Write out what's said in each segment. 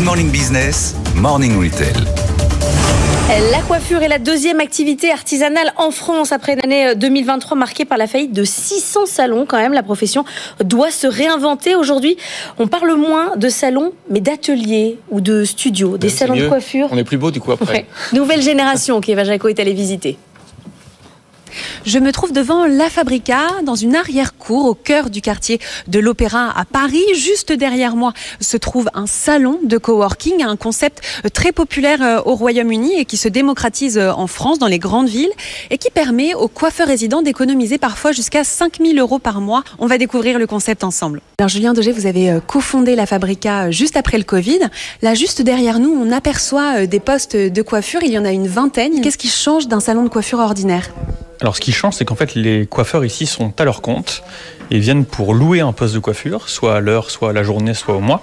Good Morning Business, Morning Retail. La coiffure est la deuxième activité artisanale en France après une année 2023 marquée par la faillite de 600 salons. Quand même, la profession doit se réinventer. Aujourd'hui, on parle moins de salons, mais d'ateliers ou de studios, des salons de coiffure. On est plus beau du coup après. Nouvelle génération qui Jaco est allé visiter. Je me trouve devant La Fabrica, dans une arrière-cour au cœur du quartier de l'Opéra à Paris. Juste derrière moi se trouve un salon de coworking, un concept très populaire euh, au Royaume-Uni et qui se démocratise euh, en France, dans les grandes villes, et qui permet aux coiffeurs résidents d'économiser parfois jusqu'à 5000 euros par mois. On va découvrir le concept ensemble. Alors Julien Degé, vous avez euh, cofondé La Fabrica juste après le Covid. Là, juste derrière nous, on aperçoit des postes de coiffure. Il y en a une vingtaine. Qu'est-ce qui change d'un salon de coiffure ordinaire? Alors ce qui change, c'est qu'en fait les coiffeurs ici sont à leur compte et viennent pour louer un poste de coiffure, soit à l'heure, soit à la journée, soit au mois.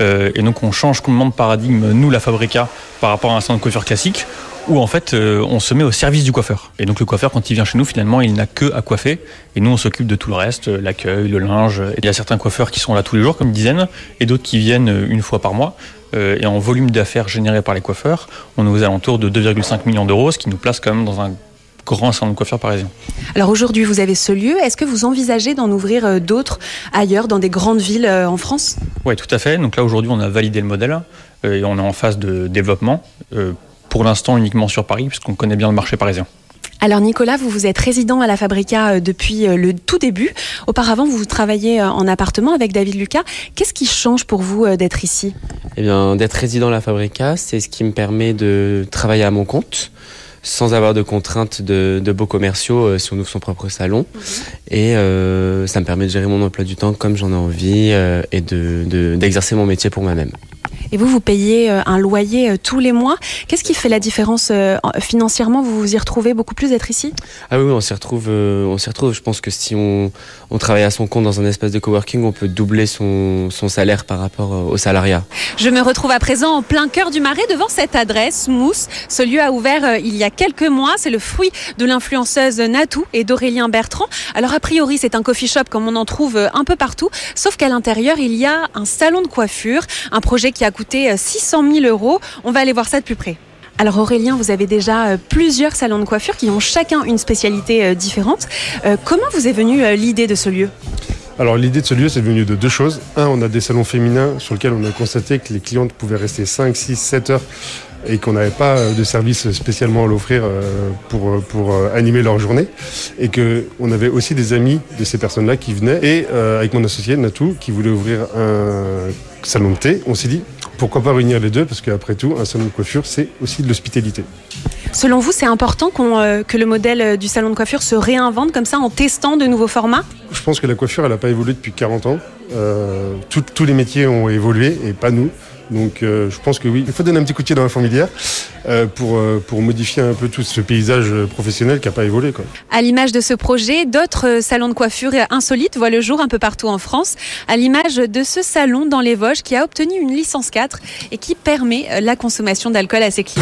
Euh, et donc on change complètement de paradigme, nous la Fabrica, par rapport à un salon de coiffure classique, où en fait euh, on se met au service du coiffeur. Et donc le coiffeur, quand il vient chez nous, finalement, il n'a que à coiffer, et nous on s'occupe de tout le reste, euh, l'accueil, le linge. il y a certains coiffeurs qui sont là tous les jours, comme une dizaine, et d'autres qui viennent une fois par mois. et en volume d'affaires généré par les coiffeurs, on est aux alentours de 2,5 millions d'euros, ce qui nous place quand même dans un grand salon de coiffure parisien. Alors aujourd'hui, vous avez ce lieu. Est-ce que vous envisagez d'en ouvrir euh, d'autres ailleurs, dans des grandes villes euh, en France? Oui, tout à fait. Donc là, aujourd'hui, on a validé le modèle euh, et on est en phase de développement. Pour l'instant, uniquement sur Paris, puisqu'on connaît bien le marché parisien. Alors Nicolas, vous vous êtes résident à la Fabrica depuis le tout début. Auparavant, vous travaillez en appartement avec David Lucas. Qu'est-ce qui change pour vous d'être ici? Eh bien, d'être résident à la Fabrica, c'est ce qui me permet de travailler à mon compte sans avoir de contraintes de, beaux commerciaux euh, si on ouvre son propre salon. Mhm. Et euh, ça me permet de gérer mon emploi du temps comme j'en ai envie euh, et d'exercer mon métier pour moi-même. Et vous, vous payez un loyer tous les mois. Qu'est-ce qui fait la différence financièrement? Vous vous y retrouvez beaucoup plus d'être ici? Ah oui, on s'y retrouve, on s'y retrouve. Je pense que si on, on, travaille à son compte dans un espace de coworking, on peut doubler son, son salaire par rapport au salariat. Je me retrouve à présent en plein cœur du Marais devant cette adresse, Mousse. Ce lieu a ouvert il y a quelques mois. C'est le fruit de l'influenceuse Natou et d'Aurélien Bertrand. Alors a priori, c'est un coffee shop comme on en trouve euh, un peu partout, sauf qu'à l'intérieur, il y a un salon de coiffure, un projet qui a coûté 600 euh, 000 euros. On va aller voir ça de plus près. Alors Aurélien, vous avez déjà euh, plusieurs salons de coiffure qui ont chacun une spécialité différente. Comment vous est venue l'idée de ce lieu? Alors l'idée de ce lieu, c'est venu de deux choses. Un, on a des salons féminins sur lesquels on a constaté que les clientes pouvaient rester 5, 6, 7 heures et qu'on n'avait pas euh, de service spécialement à l'offrir euh, pour, euh, pour animer leur journée. Et qu'on avait aussi des amis de ces personnes-là qui venaient. Et avec mon associé Natou, qui voulait ouvrir un salon de thé, on s'est dit pourquoi pas réunir les deux Parce qu'après tout, un salon de coiffure, c'est aussi de l'hospitalité. Selon vous, c'est important que le modèle du salon de coiffure se réinvente comme ça en testant de nouveaux formats? Je pense que la coiffure, elle n'a pas évolué depuis 40 ans. tous les métiers ont évolué et pas nous. Donc euh, je pense que oui, il faut donner un petit coup de pied dans la fourmilière euh, pour, euh, pour modifier un peu tout ce paysage professionnel qui n'a pas évolué. Quoi. À l'image de ce projet, d'autres salons de coiffure insolites voient le jour un peu partout en France, à l'image de ce salon dans les Vosges qui a obtenu une licence 4 et qui permet la consommation d'alcool à ses clients.